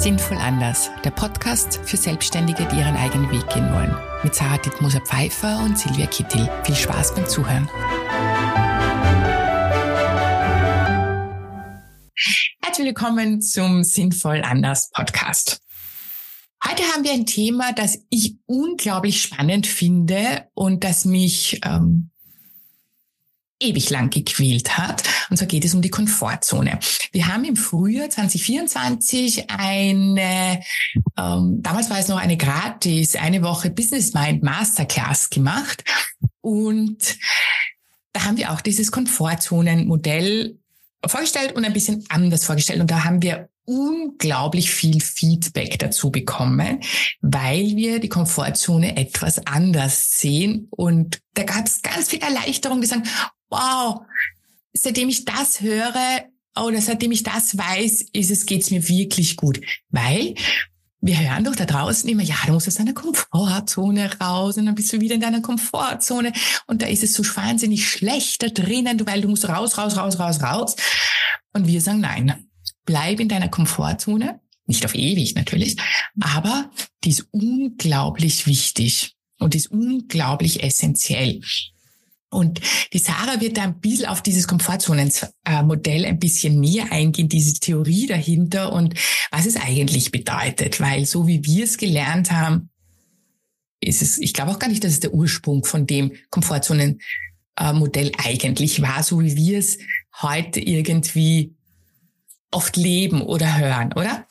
Sinnvoll anders, der Podcast für Selbstständige, die ihren eigenen Weg gehen wollen. Mit Sarah Dittmoser Pfeiffer und Silvia Kittel. Viel Spaß beim Zuhören. Herzlich willkommen zum Sinnvoll anders Podcast. Heute haben wir ein Thema, das ich unglaublich spannend finde und das mich ähm, ewig lang gequält hat. Und zwar geht es um die Komfortzone. Wir haben im Frühjahr 2024 eine, ähm, damals war es noch eine gratis, eine Woche Business Mind Masterclass gemacht. Und da haben wir auch dieses Komfortzonenmodell vorgestellt und ein bisschen anders vorgestellt. Und da haben wir unglaublich viel Feedback dazu bekommen, weil wir die Komfortzone etwas anders sehen. Und da gab es ganz viel Erleichterung, die sagen, wow, seitdem ich das höre oder seitdem ich das weiß, ist es, geht's mir wirklich gut. Weil wir hören doch da draußen immer, ja, du musst aus deiner Komfortzone raus und dann bist du wieder in deiner Komfortzone und da ist es so wahnsinnig schlecht da drinnen, weil du musst raus, raus, raus, raus, raus. Und wir sagen, nein, bleib in deiner Komfortzone, nicht auf ewig natürlich, aber die ist unglaublich wichtig und ist unglaublich essentiell. Und die Sarah wird da ein bisschen auf dieses Komfortzonenmodell ein bisschen näher eingehen, diese Theorie dahinter und was es eigentlich bedeutet. Weil so wie wir es gelernt haben, ist es, ich glaube auch gar nicht, dass es der Ursprung von dem Komfortzonenmodell eigentlich war, so wie wir es heute irgendwie oft leben oder hören, oder?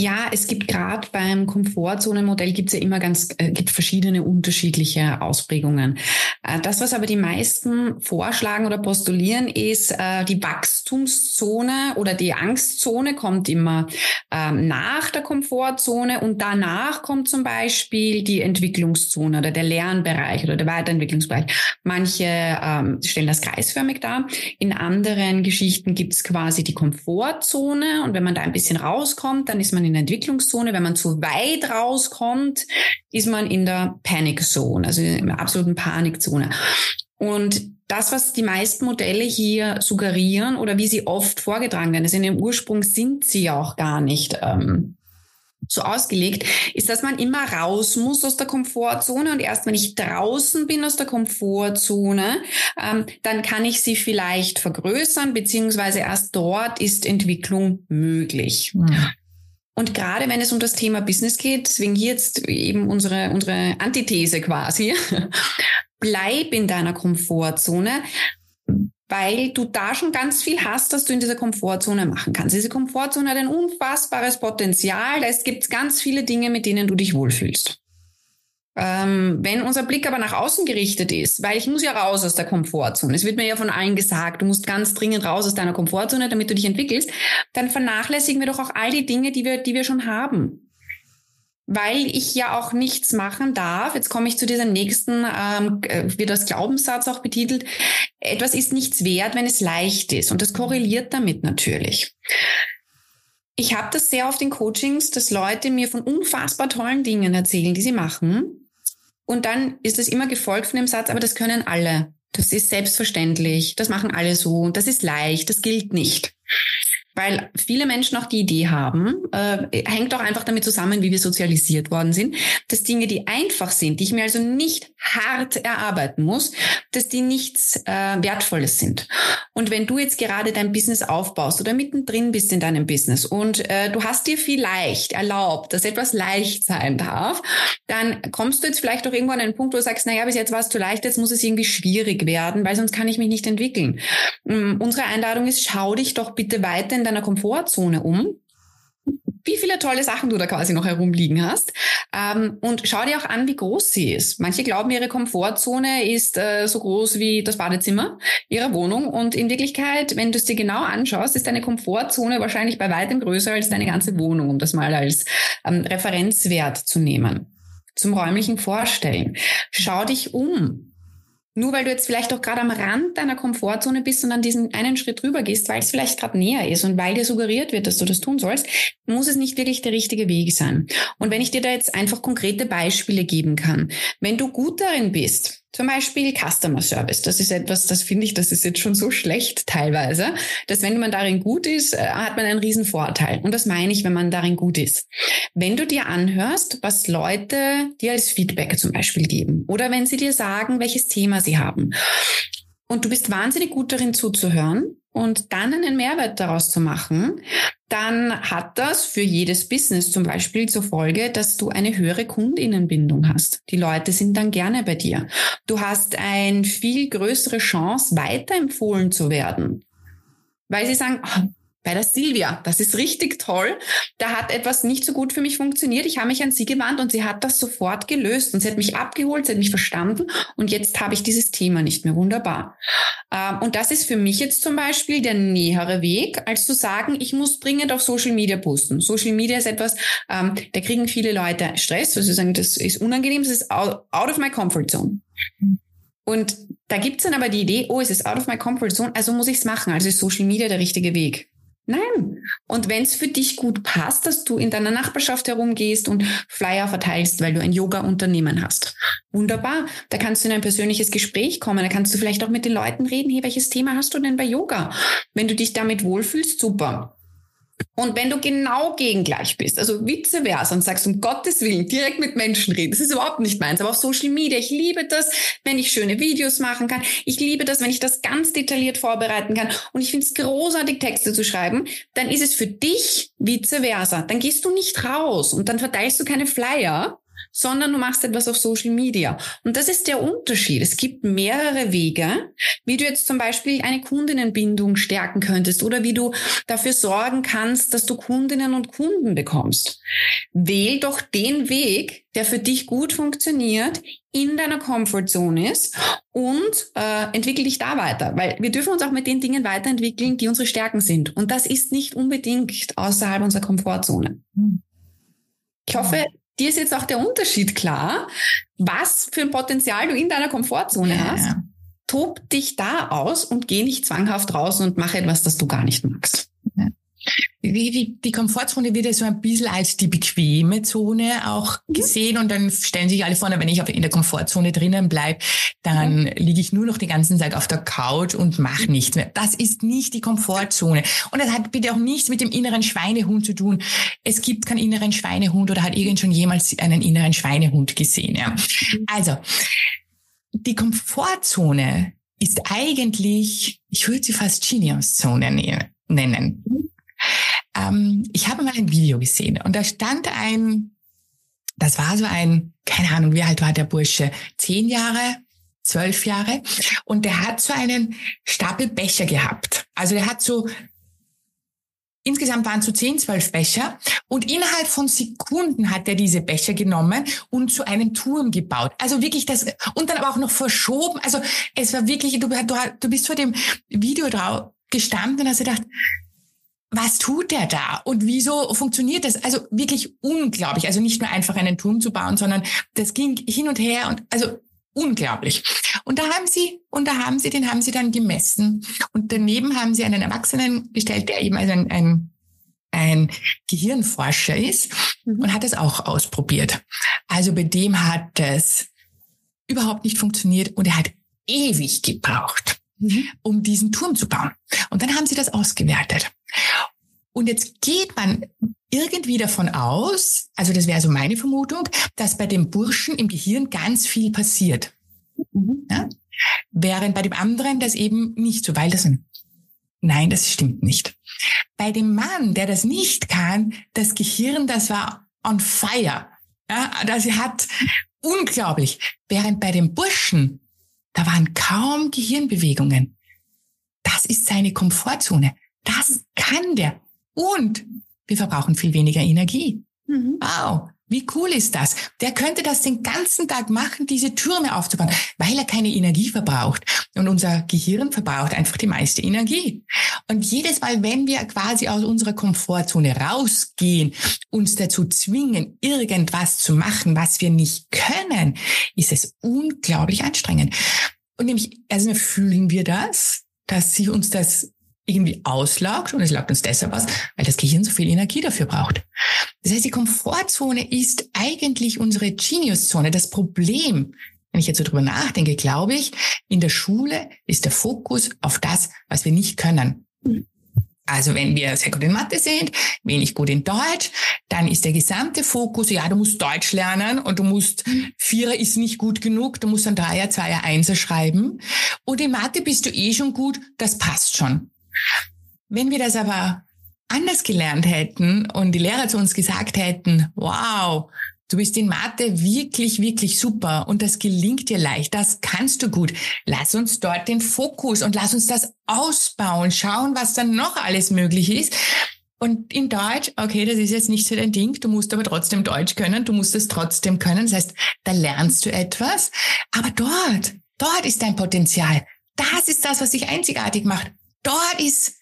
Ja, es gibt gerade beim Komfortzonenmodell gibt es ja immer ganz äh, gibt verschiedene unterschiedliche Ausprägungen. Äh, das, was aber die meisten vorschlagen oder postulieren, ist äh, die Wachstumszone oder die Angstzone kommt immer ähm, nach der Komfortzone und danach kommt zum Beispiel die Entwicklungszone oder der Lernbereich oder der Weiterentwicklungsbereich. Manche ähm, stellen das kreisförmig dar. In anderen Geschichten gibt es quasi die Komfortzone und wenn man da ein bisschen rauskommt, dann ist man man in der Entwicklungszone. Wenn man zu weit rauskommt, ist man in der Panic Zone, also in der absoluten Panikzone. Und das, was die meisten Modelle hier suggerieren oder wie sie oft vorgetragen werden, also in dem Ursprung sind sie ja auch gar nicht ähm, so ausgelegt, ist, dass man immer raus muss aus der Komfortzone und erst wenn ich draußen bin aus der Komfortzone, ähm, dann kann ich sie vielleicht vergrößern, beziehungsweise erst dort ist Entwicklung möglich. Ja. Und gerade wenn es um das Thema Business geht, deswegen hier jetzt eben unsere, unsere Antithese quasi, bleib in deiner Komfortzone, weil du da schon ganz viel hast, dass du in dieser Komfortzone machen kannst. Diese Komfortzone hat ein unfassbares Potenzial. Es gibt ganz viele Dinge, mit denen du dich wohlfühlst. Ähm, wenn unser Blick aber nach außen gerichtet ist, weil ich muss ja raus aus der Komfortzone, es wird mir ja von allen gesagt, du musst ganz dringend raus aus deiner Komfortzone, damit du dich entwickelst, dann vernachlässigen wir doch auch all die Dinge, die wir, die wir schon haben. Weil ich ja auch nichts machen darf, jetzt komme ich zu dieser nächsten, ähm, äh, wird das Glaubenssatz auch betitelt, etwas ist nichts wert, wenn es leicht ist. Und das korreliert damit natürlich. Ich habe das sehr oft in Coachings, dass Leute mir von unfassbar tollen Dingen erzählen, die sie machen. Und dann ist es immer gefolgt von dem Satz, aber das können alle. Das ist selbstverständlich. Das machen alle so. Das ist leicht. Das gilt nicht weil viele Menschen auch die Idee haben, äh, hängt auch einfach damit zusammen, wie wir sozialisiert worden sind, dass Dinge, die einfach sind, die ich mir also nicht hart erarbeiten muss, dass die nichts äh, Wertvolles sind. Und wenn du jetzt gerade dein Business aufbaust oder mittendrin bist in deinem Business und äh, du hast dir vielleicht erlaubt, dass etwas leicht sein darf, dann kommst du jetzt vielleicht auch irgendwo an einen Punkt, wo du sagst, naja, bis jetzt war es zu leicht, jetzt muss es irgendwie schwierig werden, weil sonst kann ich mich nicht entwickeln. Ähm, unsere Einladung ist, schau dich doch bitte weiter in deiner Komfortzone um wie viele tolle Sachen du da quasi noch herumliegen hast. Ähm, und schau dir auch an, wie groß sie ist. Manche glauben, ihre Komfortzone ist äh, so groß wie das Badezimmer ihrer Wohnung. Und in Wirklichkeit, wenn du es dir genau anschaust, ist deine Komfortzone wahrscheinlich bei weitem größer als deine ganze Wohnung, um das mal als ähm, Referenzwert zu nehmen. Zum räumlichen Vorstellen. Schau dich um. Nur weil du jetzt vielleicht auch gerade am Rand deiner Komfortzone bist und an diesen einen Schritt drüber gehst, weil es vielleicht gerade näher ist und weil dir suggeriert wird, dass du das tun sollst, muss es nicht wirklich der richtige Weg sein. Und wenn ich dir da jetzt einfach konkrete Beispiele geben kann, wenn du gut darin bist, Zum Beispiel Customer Service. Das ist etwas, das finde ich, das ist jetzt schon so schlecht teilweise, dass wenn man darin gut ist, äh, hat man einen riesen Vorteil. Und das meine ich, wenn man darin gut ist. Wenn du dir anhörst, was Leute dir als Feedback zum Beispiel geben oder wenn sie dir sagen, welches Thema sie haben und du bist wahnsinnig gut darin zuzuhören und dann einen Mehrwert daraus zu machen, dann hat das für jedes Business zum Beispiel zur Folge, dass du eine höhere Kundinnenbindung hast. Die Leute sind dann gerne bei dir. Du hast eine viel größere Chance, weiterempfohlen zu werden, weil sie sagen, oh, bei der Silvia. Das ist richtig toll. Da hat etwas nicht so gut für mich funktioniert. Ich habe mich an sie gewandt und sie hat das sofort gelöst und sie hat mich abgeholt, sie hat mich verstanden und jetzt habe ich dieses Thema nicht mehr. Wunderbar. Ähm, und das ist für mich jetzt zum Beispiel der nähere Weg, als zu sagen, ich muss dringend auf Social Media posten. Social Media ist etwas, ähm, da kriegen viele Leute Stress, also sie sagen, das ist unangenehm, das ist out of my comfort zone. Und da gibt's dann aber die Idee, oh, es ist out of my comfort zone, also muss ich's machen. Also ist Social Media der richtige Weg. Nein. Und wenn es für dich gut passt, dass du in deiner Nachbarschaft herumgehst und Flyer verteilst, weil du ein Yoga-Unternehmen hast, wunderbar. Da kannst du in ein persönliches Gespräch kommen. Da kannst du vielleicht auch mit den Leuten reden. Hey, welches Thema hast du denn bei Yoga? Wenn du dich damit wohlfühlst, super. Und wenn du genau gegengleich bist, also vice versa und sagst, um Gottes Willen, direkt mit Menschen reden, das ist überhaupt nicht meins, aber auf Social Media, ich liebe das, wenn ich schöne Videos machen kann. Ich liebe das, wenn ich das ganz detailliert vorbereiten kann. Und ich finde es großartig, Texte zu schreiben. Dann ist es für dich vice versa. Dann gehst du nicht raus und dann verteilst du keine Flyer, sondern du machst etwas auf Social Media. Und das ist der Unterschied. Es gibt mehrere Wege, wie du jetzt zum Beispiel eine Kundinnenbindung stärken könntest oder wie du dafür sorgen kannst, dass du Kundinnen und Kunden bekommst. Wähl doch den Weg, der für dich gut funktioniert, in deiner Comfortzone ist und äh, entwickel dich da weiter. Weil wir dürfen uns auch mit den Dingen weiterentwickeln, die unsere Stärken sind. Und das ist nicht unbedingt außerhalb unserer Komfortzone. Hm. Ich hoffe, dir ist jetzt auch der Unterschied klar, was für ein Potenzial du in deiner Komfortzone ja. hast. Tob dich da aus und geh nicht zwanghaft raus und mach etwas, das du gar nicht magst. Die, die Komfortzone wird ja so ein bisschen als die bequeme Zone auch mhm. gesehen und dann stellen sich alle vor, wenn ich in der Komfortzone drinnen bleibe, dann ja. liege ich nur noch die ganze Zeit auf der Couch und mache mhm. nichts mehr. Das ist nicht die Komfortzone. Und das hat bitte auch nichts mit dem inneren Schweinehund zu tun. Es gibt keinen inneren Schweinehund oder hat irgend schon jemals einen inneren Schweinehund gesehen. Ja. Mhm. Also, die Komfortzone ist eigentlich, ich würde sie fast Genius-Zone nennen. Ähm, ich habe mal ein Video gesehen und da stand ein, das war so ein, keine Ahnung, wie alt war der Bursche? Zehn Jahre, zwölf Jahre. Und der hat so einen Stapel Becher gehabt. Also der hat so Insgesamt waren es so 10, 12 Becher und innerhalb von Sekunden hat er diese Becher genommen und zu einem Turm gebaut. Also wirklich das und dann aber auch noch verschoben. Also es war wirklich, du, du, du bist vor dem Video drauf gestanden und hast gedacht, was tut der da und wieso funktioniert das? Also wirklich unglaublich. Also nicht nur einfach einen Turm zu bauen, sondern das ging hin und her und also unglaublich. Und da haben sie, und da haben sie, den haben sie dann gemessen. Und daneben haben sie einen Erwachsenen gestellt, der eben also ein, ein, ein Gehirnforscher ist mhm. und hat es auch ausprobiert. Also bei dem hat es überhaupt nicht funktioniert und er hat ewig gebraucht, mhm. um diesen Turm zu bauen. Und dann haben sie das ausgewertet. Und jetzt geht man irgendwie davon aus, also das wäre so meine Vermutung, dass bei dem Burschen im Gehirn ganz viel passiert. Mhm. Ja? Während bei dem anderen das eben nicht so, weil das ein Nein, das stimmt nicht. Bei dem Mann, der das nicht kann, das Gehirn, das war on fire. Ja, das hat unglaublich. Während bei dem Burschen, da waren kaum Gehirnbewegungen. Das ist seine Komfortzone. Das kann der. Und wir verbrauchen viel weniger Energie. Mhm. Wow. Wie cool ist das? Der könnte das den ganzen Tag machen, diese Türme aufzubauen, weil er keine Energie verbraucht. Und unser Gehirn verbraucht einfach die meiste Energie. Und jedes Mal, wenn wir quasi aus unserer Komfortzone rausgehen, uns dazu zwingen, irgendwas zu machen, was wir nicht können, ist es unglaublich anstrengend. Und nämlich, also fühlen wir das, dass sie uns das irgendwie auslaugt und es laugt uns deshalb aus, weil das Gehirn so viel Energie dafür braucht. Das heißt, die Komfortzone ist eigentlich unsere Geniuszone. Das Problem, wenn ich jetzt so drüber nachdenke, glaube ich, in der Schule ist der Fokus auf das, was wir nicht können. Also wenn wir sehr gut in Mathe sind, wenig gut in Deutsch, dann ist der gesamte Fokus, ja, du musst Deutsch lernen und du musst, Vierer ist nicht gut genug, du musst dann Dreier, Zweier, Einser schreiben. Und in Mathe bist du eh schon gut, das passt schon. Wenn wir das aber anders gelernt hätten und die Lehrer zu uns gesagt hätten, wow, Du bist in Mathe wirklich, wirklich super und das gelingt dir leicht. Das kannst du gut. Lass uns dort den Fokus und lass uns das ausbauen, schauen, was dann noch alles möglich ist. Und in Deutsch, okay, das ist jetzt nicht so dein Ding, du musst aber trotzdem Deutsch können, du musst es trotzdem können. Das heißt, da lernst du etwas, aber dort, dort ist dein Potenzial. Das ist das, was dich einzigartig macht. Dort ist,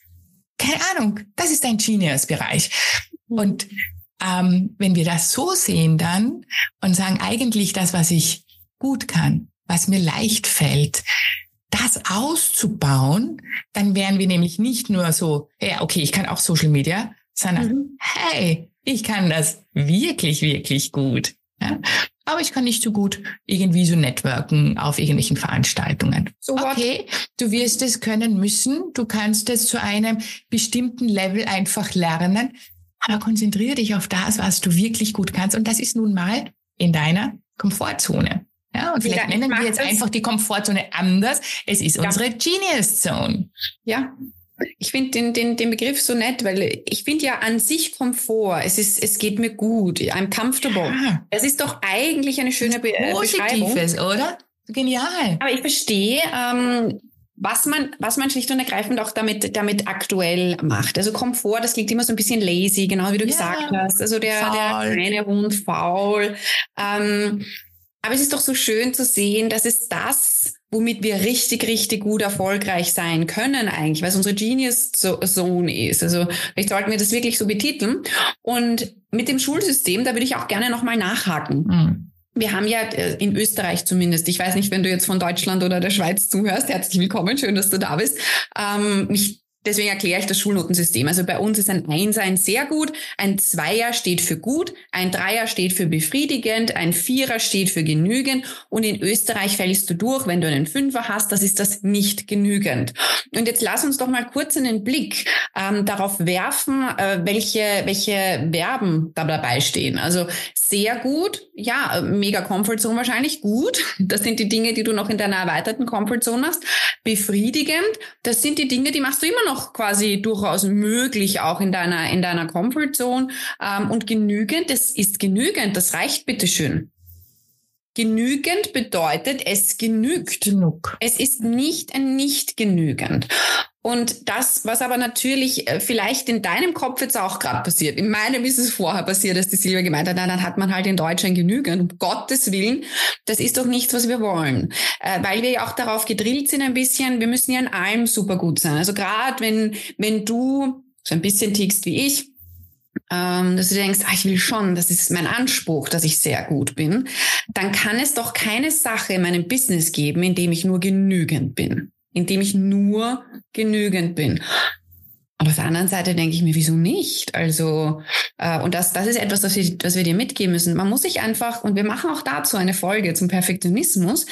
keine Ahnung, das ist dein Genius-Bereich. Und ähm, wenn wir das so sehen dann und sagen, eigentlich das, was ich gut kann, was mir leicht fällt, das auszubauen, dann wären wir nämlich nicht nur so, ja, okay, ich kann auch Social Media, sondern mhm. hey, ich kann das wirklich, wirklich gut. Ja? Aber ich kann nicht so gut irgendwie so networken auf irgendwelchen Veranstaltungen. So okay, du wirst es können müssen. Du kannst es zu einem bestimmten Level einfach lernen. Aber konzentriere dich auf das, was du wirklich gut kannst. Und das ist nun mal in deiner Komfortzone. Ja, und vielleicht ja, nennen wir jetzt einfach die Komfortzone anders. Es ist ja. unsere Genius Zone. Ja. Ich finde den, den, den Begriff so nett, weil ich finde ja an sich Komfort, es ist, es geht mir gut, I'm comfortable. Ja. Das ist doch eigentlich eine schöne Be Positives, Beschreibung. oder? Genial. Aber ich verstehe, ähm, was man, was man schlicht und ergreifend auch damit, damit aktuell macht. Also Komfort, das klingt immer so ein bisschen lazy, genau wie du ja, gesagt hast. Also der, der kleine Hund faul. Ähm, aber es ist doch so schön zu sehen, dass es das, womit wir richtig, richtig gut erfolgreich sein können eigentlich, was unsere Genius Zone ist. Also vielleicht sollten wir das wirklich so betiteln. Und mit dem Schulsystem, da würde ich auch gerne nochmal nachhaken. Mhm. Wir haben ja äh, in Österreich zumindest, ich weiß nicht, wenn du jetzt von Deutschland oder der Schweiz zuhörst, herzlich willkommen, schön, dass du da bist. Ähm, mich Deswegen erkläre ich das Schulnotensystem. Also bei uns ist ein Einser ein sehr gut, ein Zweier steht für gut, ein Dreier steht für befriedigend, ein Vierer steht für genügend und in Österreich fällst du durch, wenn du einen Fünfer hast, das ist das nicht genügend. Und jetzt lass uns doch mal kurz einen Blick ähm, darauf werfen, äh, welche, welche Verben da dabei stehen. Also sehr gut, ja, mega Comfort Zone wahrscheinlich gut. Das sind die Dinge, die du noch in deiner erweiterten Comfort Zone hast. Befriedigend, das sind die Dinge, die machst du immer noch quasi durchaus möglich, auch in deiner, in deiner Comfort Zone. Ähm, und genügend, das ist genügend, das reicht bitteschön. Genügend bedeutet, es genügt. Genug. Es ist nicht ein nicht genügend. Und das, was aber natürlich äh, vielleicht in deinem Kopf jetzt auch gerade passiert, in meinem ist es vorher passiert, dass die Silvia gemeint hat, na, dann hat man halt in Deutschland genügend, um Gottes Willen, das ist doch nichts, was wir wollen. Äh, weil wir ja auch darauf gedrillt sind ein bisschen, wir müssen ja in allem super gut sein. Also gerade wenn, wenn du so ein bisschen tickst wie ich, ähm, dass du denkst, ah, ich will schon, das ist mein Anspruch, dass ich sehr gut bin, dann kann es doch keine Sache in meinem Business geben, in dem ich nur genügend bin indem ich nur genügend bin. Und auf der anderen Seite denke ich mir, wieso nicht? Also, äh, und das, das ist etwas, was wir, was wir dir mitgeben müssen. Man muss sich einfach, und wir machen auch dazu eine Folge zum Perfektionismus.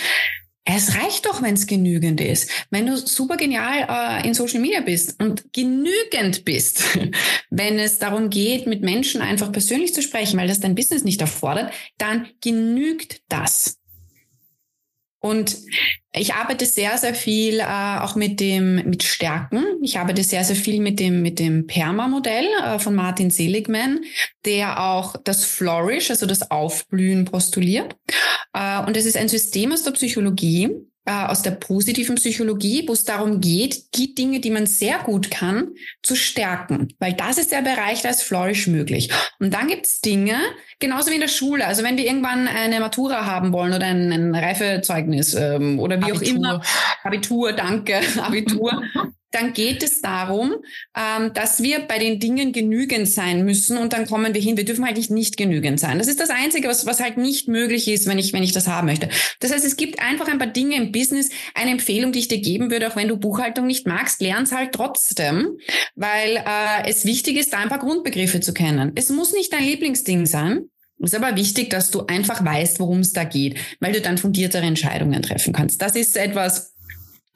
Es reicht doch, wenn es genügend ist. Wenn du super genial äh, in Social Media bist und genügend bist, wenn es darum geht, mit Menschen einfach persönlich zu sprechen, weil das dein Business nicht erfordert, dann genügt das. Und ich arbeite sehr, sehr viel äh, auch mit dem mit Stärken. Ich arbeite sehr, sehr viel mit dem mit dem Perma-Modell äh, von Martin Seligman, der auch das Flourish, also das Aufblühen, postuliert. Äh, und es ist ein System aus der Psychologie, aus der positiven Psychologie, wo es darum geht, die Dinge, die man sehr gut kann, zu stärken. Weil das ist der Bereich, da ist Flourish möglich. Und dann gibt es Dinge, genauso wie in der Schule. Also wenn wir irgendwann eine Matura haben wollen oder ein, ein Reifezeugnis ähm, oder wie Abitur. auch immer, Abitur, danke, Abitur, dann geht es darum, ähm, dass wir bei den Dingen genügend sein müssen und dann kommen wir hin. Wir dürfen halt nicht genügend sein. Das ist das Einzige, was, was halt nicht möglich ist, wenn ich, wenn ich das haben möchte. Das heißt, es gibt einfach ein paar Dinge im Business, eine Empfehlung, die ich dir geben würde, auch wenn du Buchhaltung nicht magst, lern's halt trotzdem, weil äh, es wichtig ist, da ein paar Grundbegriffe zu kennen. Es muss nicht dein Lieblingsding sein. Es ist aber wichtig, dass du einfach weißt, worum es da geht, weil du dann fundiertere Entscheidungen treffen kannst. Das ist etwas,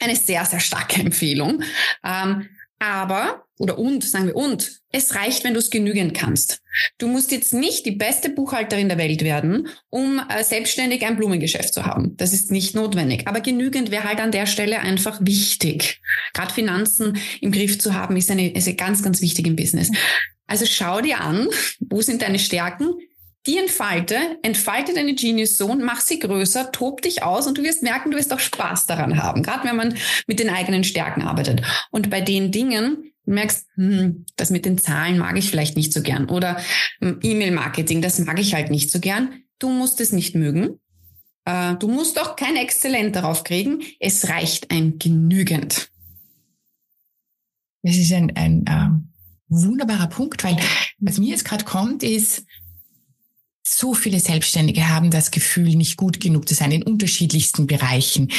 eine sehr, sehr starke Empfehlung. Ähm, aber, oder und, sagen wir und, es reicht, wenn du es genügend kannst. Du musst jetzt nicht die beste Buchhalterin der Welt werden, um äh, selbstständig ein Blumengeschäft zu haben. Das ist nicht notwendig. Aber genügend wäre halt an der Stelle einfach wichtig. Gerade Finanzen im Griff zu haben, ist eine, ist eine ganz, ganz wichtig im Business. Also schau dir an, wo sind deine Stärken, die entfalte, entfalte deine Genius Zone, mach sie größer, tob dich aus und du wirst merken, du wirst auch Spaß daran haben, gerade wenn man mit den eigenen Stärken arbeitet. Und bei den Dingen, merkst, hm, das mit den Zahlen mag ich vielleicht nicht so gern oder hm, E-Mail-Marketing, das mag ich halt nicht so gern. Du musst es nicht mögen. Äh, du musst auch kein Exzellent darauf kriegen. Es reicht ein genügend. Das ist ein, ein äh, wunderbarer Punkt, weil was mir jetzt gerade kommt, ist, so viele Selbstständige haben das Gefühl, nicht gut genug zu sein in unterschiedlichsten Bereichen.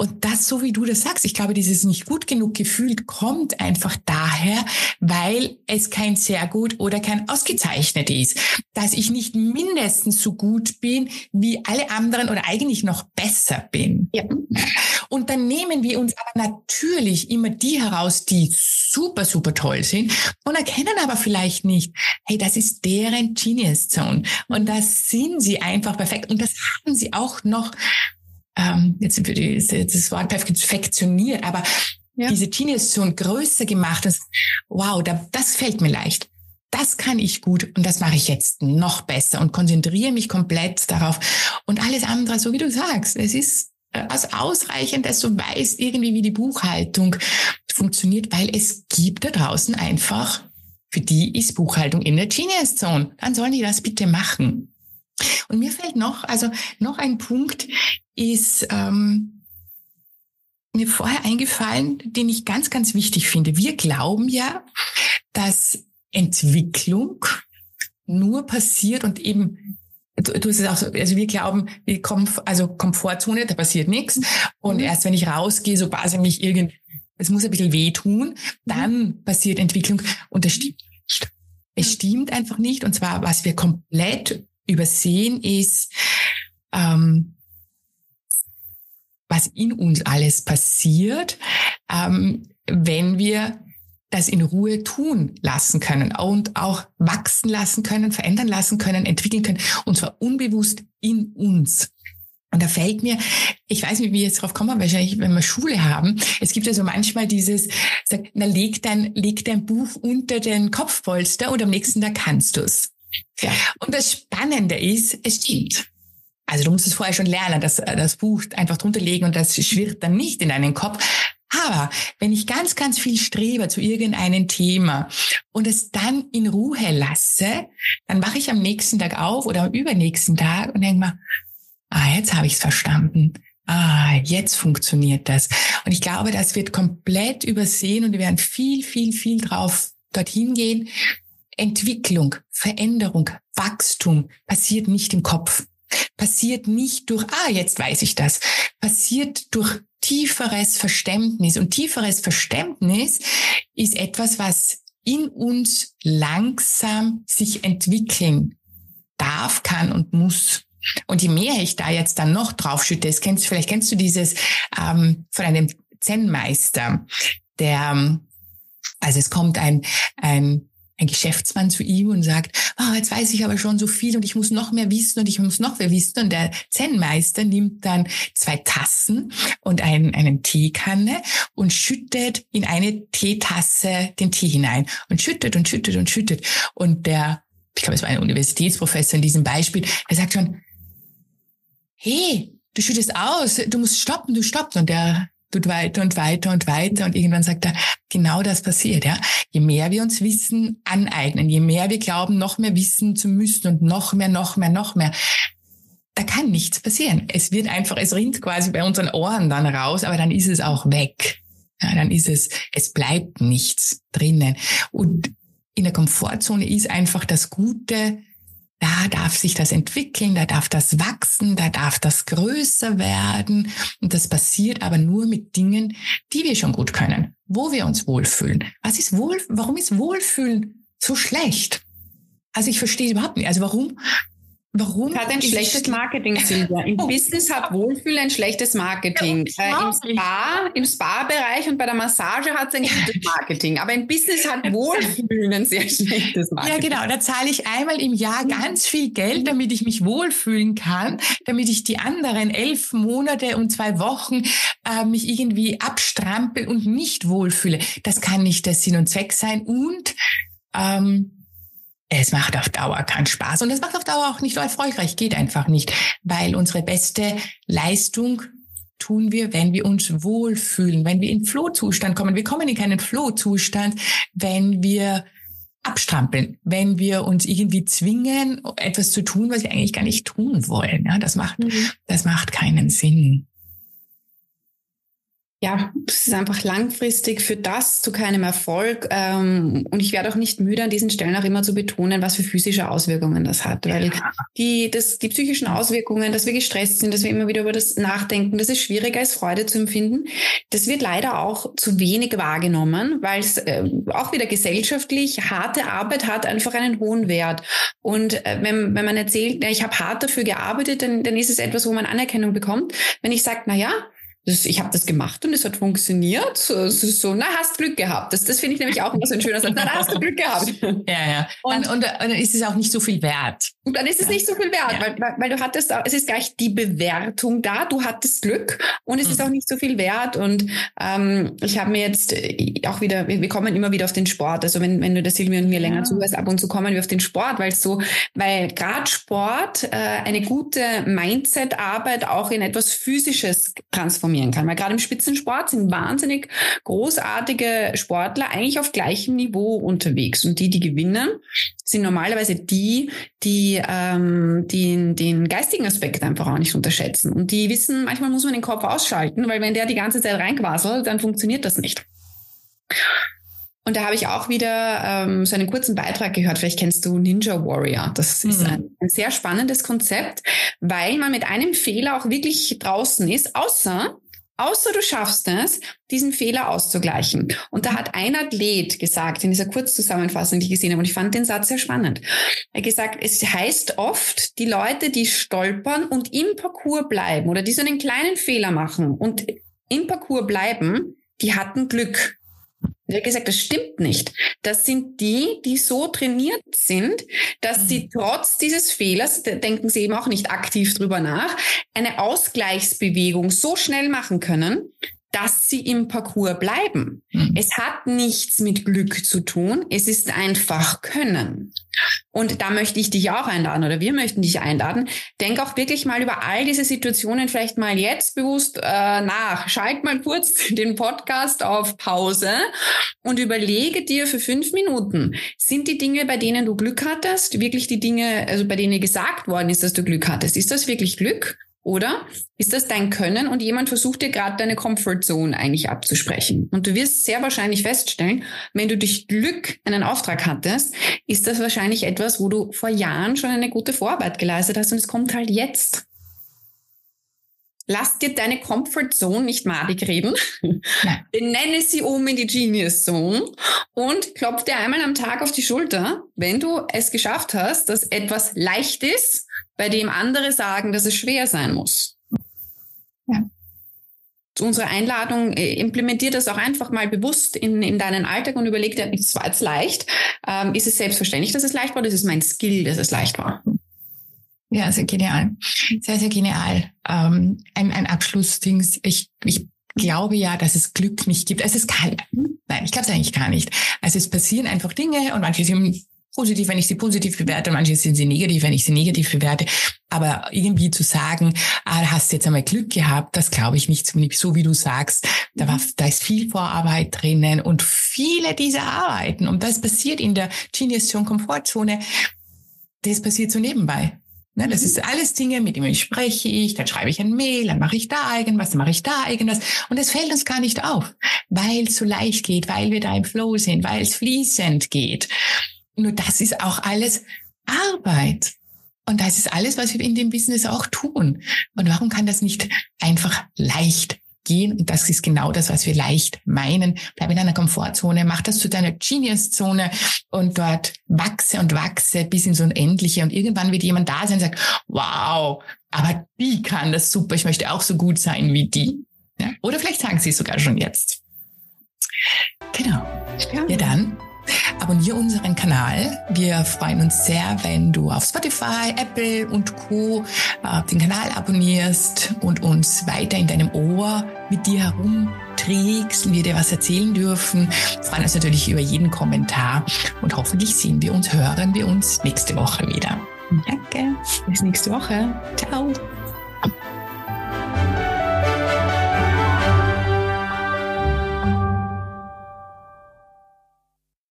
Und das, so wie du das sagst, ich glaube, dieses nicht gut genug Gefühl kommt einfach daher, weil es kein sehr gut oder kein ausgezeichnet ist. Dass ich nicht mindestens so gut bin wie alle anderen oder eigentlich noch besser bin. Ja. Und dann nehmen wir uns aber natürlich immer die heraus, die super, super toll sind und erkennen aber vielleicht nicht, hey, das ist deren Genius Zone. Und das sind sie einfach perfekt. Und das haben sie auch noch ähm, jetzt ist das Wort perfektioniert, aber ja. diese Genius Zone größer gemacht ist, wow, da, das fällt mir leicht. Das kann ich gut und das mache ich jetzt noch besser und konzentriere mich komplett darauf. Und alles andere, so wie du sagst, es ist also ausreichend, dass du weißt irgendwie, wie die Buchhaltung funktioniert, weil es gibt da draußen einfach, für die ist Buchhaltung in der Genius Zone. Dann sollen die das bitte machen. Und mir fällt noch, also noch ein Punkt ist ähm, mir vorher eingefallen, den ich ganz, ganz wichtig finde. Wir glauben ja, dass Entwicklung nur passiert und eben du, du hast es auch so, also wir glauben, wir kommen, also Komfortzone, da passiert nichts. Und mhm. erst wenn ich rausgehe, so quasi mich irgendwie, es muss ein bisschen wehtun, dann mhm. passiert Entwicklung. Und das stimmt. Es stimmt einfach nicht. Und zwar, was wir komplett übersehen, ist, ähm, was in uns alles passiert, ähm, wenn wir das in Ruhe tun lassen können und auch wachsen lassen können, verändern lassen können, entwickeln können, und zwar unbewusst in uns. Und da fällt mir, ich weiß nicht, wie wir jetzt drauf kommen, wahrscheinlich, wenn wir Schule haben. Es gibt ja so manchmal dieses, sag, na, leg dein, leg dein Buch unter den Kopfpolster und am nächsten Tag kannst du's. Ja. Und das Spannende ist, es stimmt. Also du musst es vorher schon lernen, das, das Buch einfach drunter legen und das schwirrt dann nicht in deinen Kopf. Aber wenn ich ganz, ganz viel strebe zu irgendeinem Thema und es dann in Ruhe lasse, dann wache ich am nächsten Tag auf oder am übernächsten Tag und denke mal, ah, jetzt habe ich es verstanden. Ah, jetzt funktioniert das. Und ich glaube, das wird komplett übersehen und wir werden viel, viel, viel drauf dorthin gehen. Entwicklung, Veränderung, Wachstum passiert nicht im Kopf passiert nicht durch, ah, jetzt weiß ich das, passiert durch tieferes Verständnis. Und tieferes Verständnis ist etwas, was in uns langsam sich entwickeln darf, kann und muss. Und je mehr ich da jetzt dann noch draufschütte, das kennst, vielleicht kennst du dieses ähm, von einem Zen-Meister, der, also es kommt ein, ein ein Geschäftsmann zu ihm und sagt, oh, jetzt weiß ich aber schon so viel und ich muss noch mehr wissen und ich muss noch mehr wissen. Und der Zen-Meister nimmt dann zwei Tassen und einen, einen Teekanne und schüttet in eine Teetasse den Tee hinein und schüttet und schüttet und schüttet. Und der, ich glaube, es war ein Universitätsprofessor in diesem Beispiel, der sagt schon, hey, du schüttest aus, du musst stoppen, du stoppst. Und der tut weiter und weiter und weiter und irgendwann sagt er, genau das passiert, ja. Je mehr wir uns Wissen aneignen, je mehr wir glauben, noch mehr wissen zu müssen und noch mehr, noch mehr, noch mehr, da kann nichts passieren. Es wird einfach, es rinnt quasi bei unseren Ohren dann raus, aber dann ist es auch weg. Ja, dann ist es, es bleibt nichts drinnen. Und in der Komfortzone ist einfach das Gute, da darf sich das entwickeln, da darf das wachsen, da darf das größer werden. Und das passiert aber nur mit Dingen, die wir schon gut können, wo wir uns wohlfühlen. Was ist wohl, warum ist Wohlfühlen so schlecht? Also ich verstehe überhaupt nicht. Also warum Warum? Hat ein schlechtes Marketing, Silvia. Im oh. Business hat Wohlfühlen ein schlechtes Marketing. Ja, äh, Im Spa, im Spa-Bereich und bei der Massage hat es ein gutes Marketing. Aber im Business hat Wohlfühlen ein sehr schlechtes Marketing. Ja, genau. Da zahle ich einmal im Jahr ganz viel Geld, damit ich mich wohlfühlen kann, damit ich die anderen elf Monate und zwei Wochen äh, mich irgendwie abstrampel und nicht wohlfühle. Das kann nicht der Sinn und Zweck sein. Und ähm, es macht auf Dauer keinen Spaß und es macht auf Dauer auch nicht erfolgreich, geht einfach nicht, weil unsere beste Leistung tun wir, wenn wir uns wohlfühlen, wenn wir in Flohzustand kommen. Wir kommen in keinen Flohzustand, wenn wir abstrampeln, wenn wir uns irgendwie zwingen, etwas zu tun, was wir eigentlich gar nicht tun wollen. Ja, das macht, mhm. das macht keinen Sinn ja, es ist einfach langfristig für das zu keinem Erfolg. Ähm, und ich werde auch nicht müde, an diesen Stellen auch immer zu betonen, was für physische Auswirkungen das hat. Weil ja. die, das, die psychischen Auswirkungen, dass wir gestresst sind, dass wir immer wieder über das nachdenken, dass es schwieriger ist, Freude zu empfinden, das wird leider auch zu wenig wahrgenommen, weil es äh, auch wieder gesellschaftlich harte Arbeit hat einfach einen hohen Wert. Und äh, wenn, wenn man erzählt, ich habe hart dafür gearbeitet, dann, dann ist es etwas, wo man Anerkennung bekommt. Wenn ich sage, na ja, das, ich habe das gemacht und es hat funktioniert. So, so, na, hast Glück gehabt. Das, das finde ich nämlich auch immer so ein schöner Satz. Na, hast du Glück gehabt. Ja, ja. Und, und, und, dann ist es auch nicht so viel wert. Und dann ist es ja. nicht so viel wert, ja. weil, weil, weil, du hattest, es ist gleich die Bewertung da, du hattest Glück und es mhm. ist auch nicht so viel wert. Und ähm, ich habe mir jetzt äh, auch wieder, wir kommen immer wieder auf den Sport. Also wenn, wenn du das Silvia und mir länger ja. zuhörst, ab und zu kommen wir auf den Sport, weil so, weil gerade Sport äh, eine gute Mindset-Arbeit auch in etwas Physisches transformieren kann. Weil gerade im Spitzensport sind wahnsinnig großartige Sportler eigentlich auf gleichem Niveau unterwegs. Und die, die gewinnen, sind normalerweise die, die ähm, die den geistigen Aspekt einfach auch nicht unterschätzen. Und die wissen, manchmal muss man den Kopf ausschalten, weil wenn der die ganze Zeit reinquasselt, dann funktioniert das nicht. Und da habe ich auch wieder ähm, so einen kurzen Beitrag gehört. Vielleicht kennst du Ninja Warrior. Das mhm. ist ein, ein, sehr spannendes Konzept, weil man mit einem Fehler auch wirklich draußen ist, außer Außer du schaffst es, diesen Fehler auszugleichen. Und da hat ein Athlet gesagt, in dieser Kurzzusammenfassung, die ich gesehen habe, und ich fand den Satz sehr spannend. Er hat gesagt, es heißt oft, die Leute, die stolpern und im Parcours bleiben oder die so einen kleinen Fehler machen und im Parcours bleiben, die hatten Glück. Hat gesagt, das stimmt nicht. Das sind die, die so trainiert sind, dass sie mhm. trotz dieses Fehlers, denken sie eben auch nicht aktiv drüber nach, eine Ausgleichsbewegung so schnell machen können, dass sie im Parcours bleiben. Mhm. Es hat nichts mit Glück zu tun, es ist einfach Können. Und da möchte ich dich auch einladen oder wir möchten dich einladen. Denk auch wirklich mal über all diese Situationen vielleicht mal jetzt bewusst äh, nach. Schalt mal kurz den Podcast auf Pause und überlege dir für fünf Minuten, sind die Dinge, bei denen du Glück hattest, wirklich die Dinge, also bei denen gesagt worden ist, dass du Glück hattest, ist das wirklich Glück? Oder ist das dein Können und jemand versucht dir gerade deine Comfortzone eigentlich abzusprechen? Und du wirst sehr wahrscheinlich feststellen, wenn du durch Glück einen Auftrag hattest, ist das wahrscheinlich etwas, wo du vor Jahren schon eine gute Vorarbeit geleistet hast und es kommt halt jetzt. Lass dir deine Comfortzone nicht madig reden. Benenne sie um in die Genius Zone und klopf dir einmal am Tag auf die Schulter, wenn du es geschafft hast, dass etwas leicht ist bei dem andere sagen, dass es schwer sein muss. Ja. Zu unserer Einladung, äh, implementiert das auch einfach mal bewusst in, in deinen Alltag und überleg dir, es war jetzt leicht. Ähm, ist es selbstverständlich, dass es leicht war? Das ist mein Skill, dass es leicht war. Ja, sehr genial. Sehr, sehr genial. Ähm, ein, ein Abschlussding. Ich, ich glaube ja, dass es Glück nicht gibt. Es ist kein, nein, ich glaube es eigentlich gar nicht. Also es passieren einfach Dinge und manche sind positiv, wenn ich sie positiv bewerte, manche sind sie negativ, wenn ich sie negativ bewerte. Aber irgendwie zu sagen, ah, hast jetzt einmal Glück gehabt, das glaube ich nicht so, wie du sagst. Da war, da ist viel Vorarbeit drinnen und viele dieser Arbeiten, und das passiert in der Genius Zone Komfortzone, das passiert so nebenbei. Ne, das ist alles Dinge, mit denen spreche ich, dann schreibe ich ein Mail, dann mache ich da irgendwas, dann mache ich da irgendwas. Und es fällt uns gar nicht auf, weil es so leicht geht, weil wir da im Flow sind, weil es fließend geht. Nur das ist auch alles Arbeit. Und das ist alles, was wir in dem Business auch tun. Und warum kann das nicht einfach leicht gehen. Und das ist genau das, was wir leicht meinen. Bleib in deiner Komfortzone, mach das zu deiner Genius-Zone und dort wachse und wachse bis ins Unendliche. Und irgendwann wird jemand da sein und sagt, wow, aber die kann das super. Ich möchte auch so gut sein wie die. Ja? Oder vielleicht sagen sie es sogar schon jetzt. Genau. Ja, ja dann Abonniere unseren Kanal. Wir freuen uns sehr, wenn du auf Spotify, Apple und Co. Äh, den Kanal abonnierst und uns weiter in deinem Ohr mit dir herumträgst und wir dir was erzählen dürfen. Wir freuen uns natürlich über jeden Kommentar und hoffentlich sehen wir uns, hören wir uns nächste Woche wieder. Danke. Bis nächste Woche. Ciao.